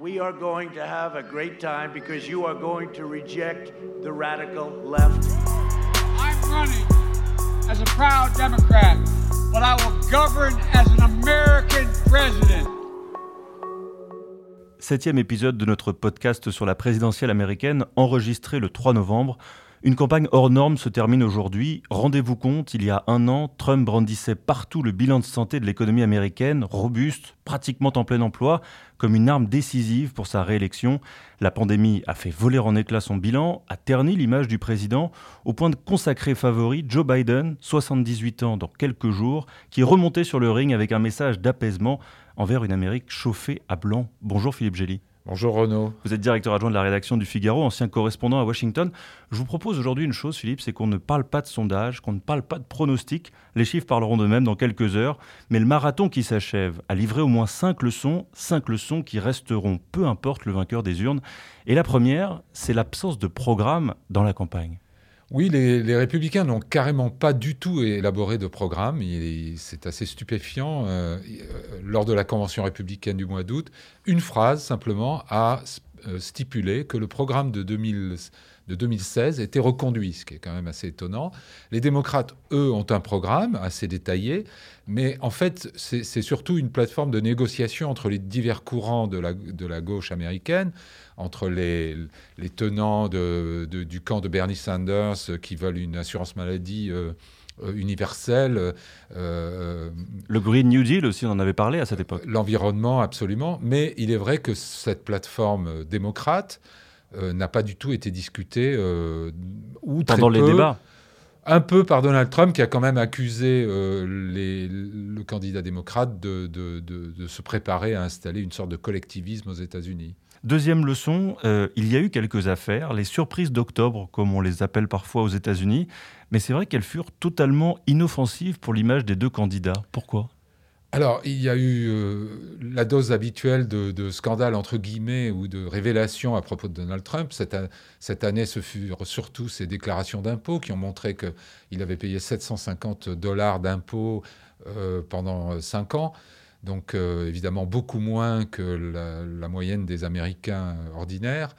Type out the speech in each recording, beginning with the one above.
We are going to have a great time because you are going to reject the radical left. I'm running as a proud Democrat, but I will govern as an American president. Septième épisode de notre podcast sur la présidentielle américaine, enregistré le 3 novembre. Une campagne hors norme se termine aujourd'hui. Rendez-vous compte, il y a un an, Trump brandissait partout le bilan de santé de l'économie américaine, robuste, pratiquement en plein emploi, comme une arme décisive pour sa réélection. La pandémie a fait voler en éclats son bilan, a terni l'image du président, au point de consacrer favori Joe Biden, 78 ans dans quelques jours, qui remontait sur le ring avec un message d'apaisement envers une Amérique chauffée à blanc. Bonjour Philippe Gély. Bonjour Renaud. Vous êtes directeur adjoint de la rédaction du Figaro, ancien correspondant à Washington. Je vous propose aujourd'hui une chose, Philippe, c'est qu'on ne parle pas de sondage, qu'on ne parle pas de pronostics. Les chiffres parleront d'eux-mêmes dans quelques heures. Mais le marathon qui s'achève a livré au moins cinq leçons, cinq leçons qui resteront, peu importe le vainqueur des urnes. Et la première, c'est l'absence de programme dans la campagne. Oui, les, républicains n'ont carrément pas du tout élaboré de programme. C'est assez stupéfiant. Euh, euh, lors de la convention républicaine du mois d'août, une phrase simplement a stipulé que le programme de, 2016 était reconduit, ce qui est quand même assez étonnant. Les démocrates, eux, ont un programme assez détaillé, mais en fait, c'est surtout une plateforme de négociation entre les divers courants de la gauche américaine entre les, tenants du camp de Bernie Sanders euh, qui veulent une assurance maladie euh, euh, universelle. le Green New Deal aussi, on en avait parlé à cette époque. L'environnement, absolument. Mais il est vrai que cette plateforme démocrate n'a pas du tout été discutée ou pendant les débats un peu par Donald Trump, qui a quand même accusé le candidat démocrate de, de, se préparer à installer une sorte de collectivisme aux États-Unis. Deuxième leçon, euh, il y a eu quelques affaires, les surprises d'octobre, comme on les appelle parfois aux États-Unis, mais c'est vrai qu'elles furent totalement inoffensives pour l'image des deux candidats. Pourquoi? Alors, il y a eu euh, la dose habituelle de, scandale, entre guillemets, ou de révélation à propos de Donald Trump. Cette, année, ce furent surtout ses déclarations d'impôts qui ont montré qu'il avait payé 750 dollars d'impôts euh, pendant cinq ans donc euh, évidemment beaucoup moins que la, moyenne des Américains ordinaires.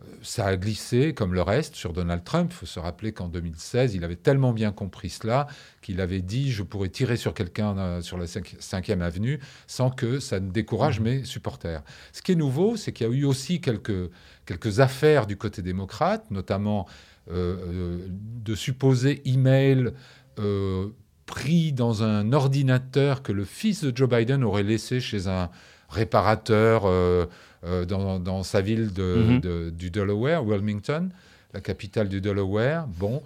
Euh, ça a glissé, comme le reste, sur Donald Trump. Il faut se rappeler qu'en 2016, il avait tellement bien compris cela qu'il avait dit Je pourrais tirer sur quelqu'un euh, sur la 5e avenue sans que ça ne décourage mmh. mes supporters. Ce qui est nouveau, c'est qu'il y a eu aussi quelques, quelques affaires du côté démocrate, notamment de supposés emails pris dans un ordinateur que le fils de Joe Biden aurait laissé chez un réparateur euh, euh, dans, sa ville mhm. de, du Delaware, Wilmington, la capitale du Delaware. Bon,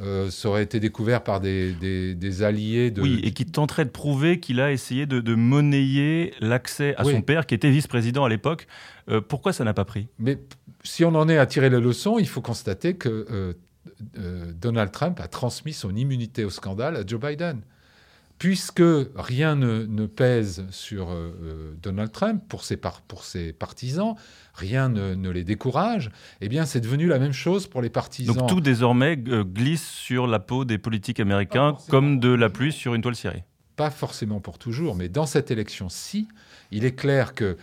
euh, ça aurait été découvert par des, des, alliés de... Oui, et qui tenterait de prouver qu'il a essayé de, de monnayer l'accès à son père, qui était vice-président à l'époque. pourquoi ça n'a pas pris? Mais si on en est à tirer les leçons, il faut constater que euh, Donald Trump a transmis son immunité au scandale à Joe Biden. Puisque rien ne, pèse sur euh, euh, Donald Trump pour ses, pour ses partisans, rien ne, les décourage, eh bien c'est devenu la même chose pour les partisans. Donc tout désormais glisse sur la peau des politiques américains comme de la pluie sur une toile cirée. Pas forcément pour toujours, mais dans cette élection-ci, il est clair que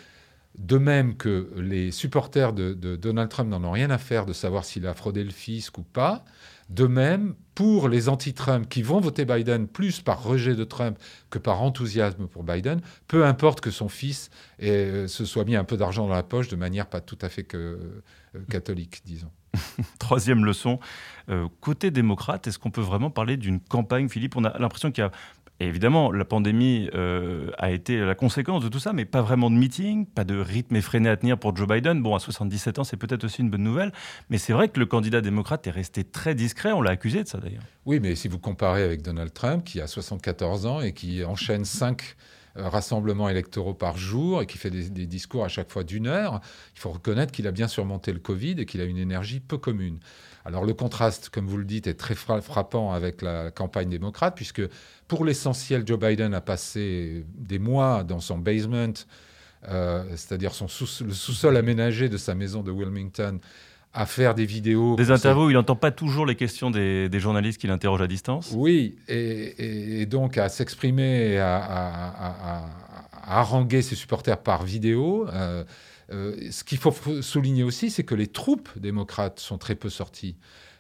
de même que les supporters de, Donald Trump n'en ont rien à faire de savoir s'il a fraudé le fisc ou pas, de même, pour les anti-Trump qui vont voter Biden plus par rejet de Trump que par enthousiasme pour Biden, peu importe que son fils euh, se soit mis un peu d'argent dans la poche de manière pas tout à fait euh, catholique, disons. Troisième leçon, euh, côté démocrate, est-ce qu'on peut vraiment parler d'une campagne, Philippe? On a l'impression qu'il y a évidemment, la pandémie euh, a été la conséquence de tout ça, mais pas vraiment de meeting, pas de rythme effréné à tenir pour Joe Biden. Bon, à 77 ans, c'est peut-être aussi une bonne nouvelle, mais c'est vrai que le candidat démocrate est resté très discret. On l'a accusé de ça d'ailleurs. Oui, mais si vous comparez avec Donald Trump, qui a 74 ans et qui enchaîne 5 euh, rassemblements électoraux par jour et qui fait des discours à chaque fois d'une heure, il faut reconnaître qu'il a bien surmonté le Covid et qu'il a une énergie peu commune. Alors le contraste, comme vous le dites, est très frappant avec la campagne démocrate, puisque pour l'essentiel, Joe Biden a passé des mois dans son basement, euh, c'est-à-dire le sous-sol aménagé de sa maison de Wilmington, à faire des vidéos. Des interviews où il n'entend pas toujours les questions des, journalistes qu'il interroge à distance? Oui, et, donc à s'exprimer, à, à, haranguer ses supporters par vidéo. Euh, ce qu'il faut souligner aussi, c'est que les troupes démocrates sont très peu sorties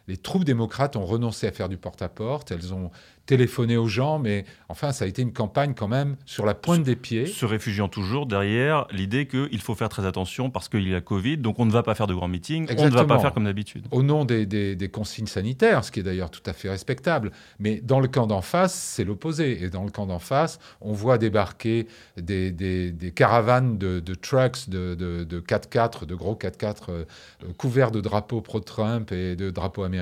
les troupes démocrates ont renoncé à faire du porte-à-porte, elles ont téléphoner aux gens, mais enfin, ça a été une campagne quand même sur la pointe des pieds. Se réfugiant toujours derrière l'idée qu'il faut faire très attention parce qu'il y a Covid, donc on ne va pas faire de grands meetings, on ne va pas faire comme d'habitude. Au nom des, des, consignes sanitaires, ce qui est d'ailleurs tout à fait respectable. Mais dans le camp d'en face, c'est l'opposé. Et dans le camp d'en face, on voit débarquer des, des caravanes de, trucks, de, de, 4x4, de gros 4x4 euh, couverts de drapeaux pro-Trump et de drapeaux américains,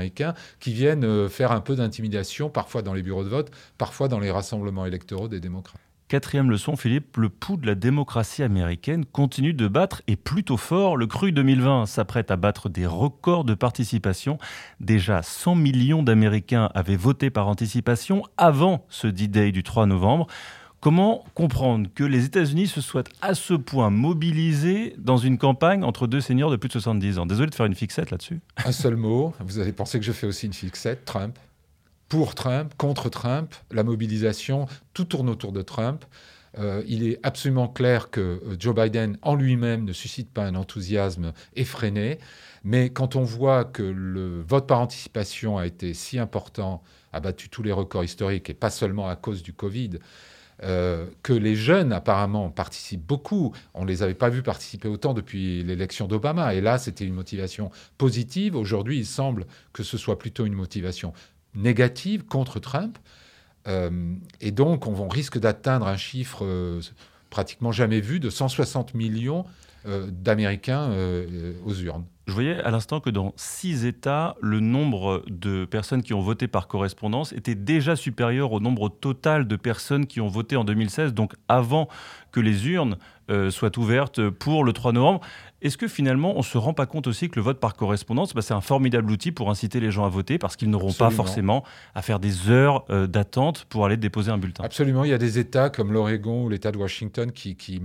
qui viennent euh, faire un peu d'intimidation, parfois dans les bureaux de vote, parfois dans les rassemblements électoraux des démocrates. Quatrième leçon, Philippe, le pouls de la démocratie américaine continue de battre et plutôt fort. Le cru 2020 s'apprête à battre des records de participation. Déjà 100 millions d'Américains avaient voté par anticipation avant ce D-Day du 3 novembre. Comment comprendre que les États-Unis se soient à ce point mobilisés dans une campagne entre deux seigneurs de plus de 70 ans? Désolé de faire une fixette là-dessus. Un seul mot, vous avez pensé que je fais aussi une fixette, Trump pour Trump, contre Trump, la mobilisation, tout tourne autour de Trump. Euh, il est absolument clair que euh, Joe Biden en lui-même ne suscite pas un enthousiasme effréné, mais quand on voit que le vote par anticipation a été si important, a battu tous les records historiques, et pas seulement à cause du Covid, euh, que les jeunes apparemment participent beaucoup. On ne les avait pas vus participer autant depuis l'élection d'Obama. Et là, c'était une motivation positive. Aujourd'hui, il semble que ce soit plutôt une motivation négative contre Trump. Euh, et donc, on, risque d'atteindre un chiffre euh, pratiquement jamais vu de 160 millions d'Américains aux urnes. Je voyais à l'instant que dans six États, le nombre de personnes qui ont voté par correspondance était déjà supérieur au nombre total de personnes qui ont voté en 2016, donc avant que les urnes soient ouvertes pour le 3 novembre. Est-ce que finalement, on ne se rend pas compte aussi que le vote par correspondance, bah, c'est un formidable outil pour inciter les gens à voter parce qu'ils n'auront pas forcément à faire des heures euh, d'attente pour aller déposer un bulletin? Absolument. Il y a des États comme l'Oregon ou l'État de Washington qui,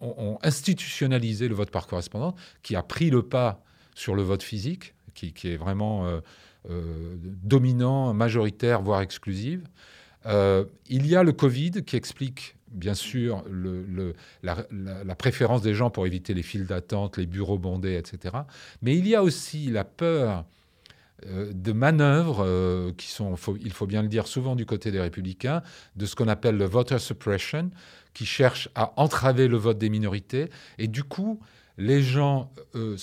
ont, institutionnalisé le vote par correspondance, qui a pris le pas sur le vote physique, qui, est vraiment euh, euh, dominant, majoritaire, voire exclusif. il y a le Covid qui explique bien sûr la, préférence des gens pour éviter les files d'attente, les bureaux bondés, etc. Mais il y a aussi la peur euh, de manœuvres euh, qui sont, il faut bien le dire, souvent du côté des républicains, de ce qu'on appelle le voter suppression, qui cherche à entraver le vote des minorités. Et du coup, les gens euh,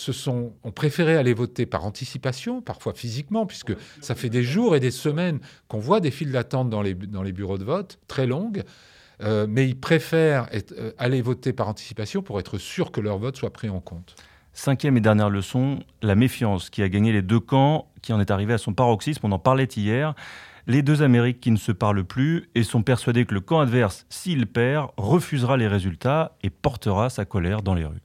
ont préféré aller voter par anticipation, parfois physiquement, puisque ça fait des jours et des semaines qu'on voit des files d'attente dans les bureaux de vote, très longues. Euh, mais ils préfèrent euh, aller voter par anticipation pour être sûr que leur vote soit pris en compte. Cinquième et dernière leçon, la méfiance qui a gagné les deux camps, qui en est arrivé à son paroxysme, on en parlait hier. Les deux Amériques qui ne se parlent plus et sont persuadés que le camp adverse, s'il perd, refusera les résultats et portera sa colère dans les rues.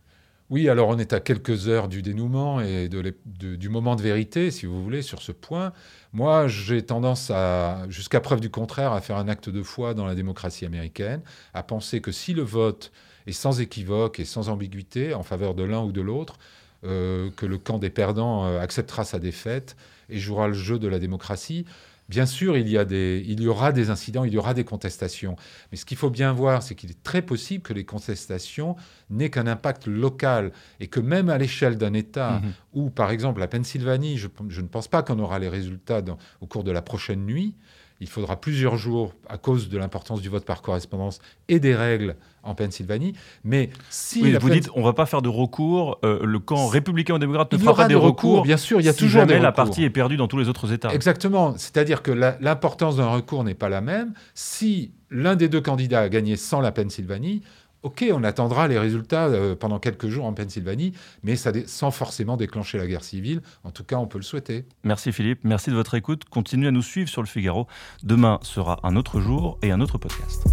Oui, alors on est à quelques heures du dénouement et du moment de vérité, si vous voulez, sur ce point. Moi, j'ai tendance à, jusqu'à preuve du contraire, à faire un acte de foi dans la démocratie américaine, à penser que si le vote est sans équivoque et sans ambiguïté en faveur de l'un ou de l'autre, que le camp des perdants euh, acceptera sa défaite et jouera le jeu de la démocratie. Bien sûr, il y, a des, il y aura des incidents, il y aura des contestations. Mais ce qu'il faut bien voir, c'est qu'il est très possible que les contestations n'aient qu'un impact local et que même à l'échelle d'un État, mhm. où par exemple la Pennsylvanie, je, ne pense pas qu'on aura les résultats au cours de la prochaine nuit, il faudra plusieurs jours à cause de l'importance du vote par correspondance et des règles en Pennsylvanie. Mais si vous dites, on va pas faire de recours, euh, le camp républicain ou démocrate ne fera pas des recours, Bien sûr, il y a toujours jamais des la partie est perdue dans tous les autres États. Exactement. C'est-à-dire que l'importance d'un recours n'est pas la même. Si l'un des deux candidats a gagné sans la Pennsylvanie, OK, on attendra les résultats euh, pendant quelques jours en Pennsylvanie, mais sans forcément déclencher la guerre civile. En tout cas, on peut le souhaiter. Merci Philippe, merci de votre écoute. Continuez à nous suivre sur le Figaro. Demain sera un autre jour et un autre podcast.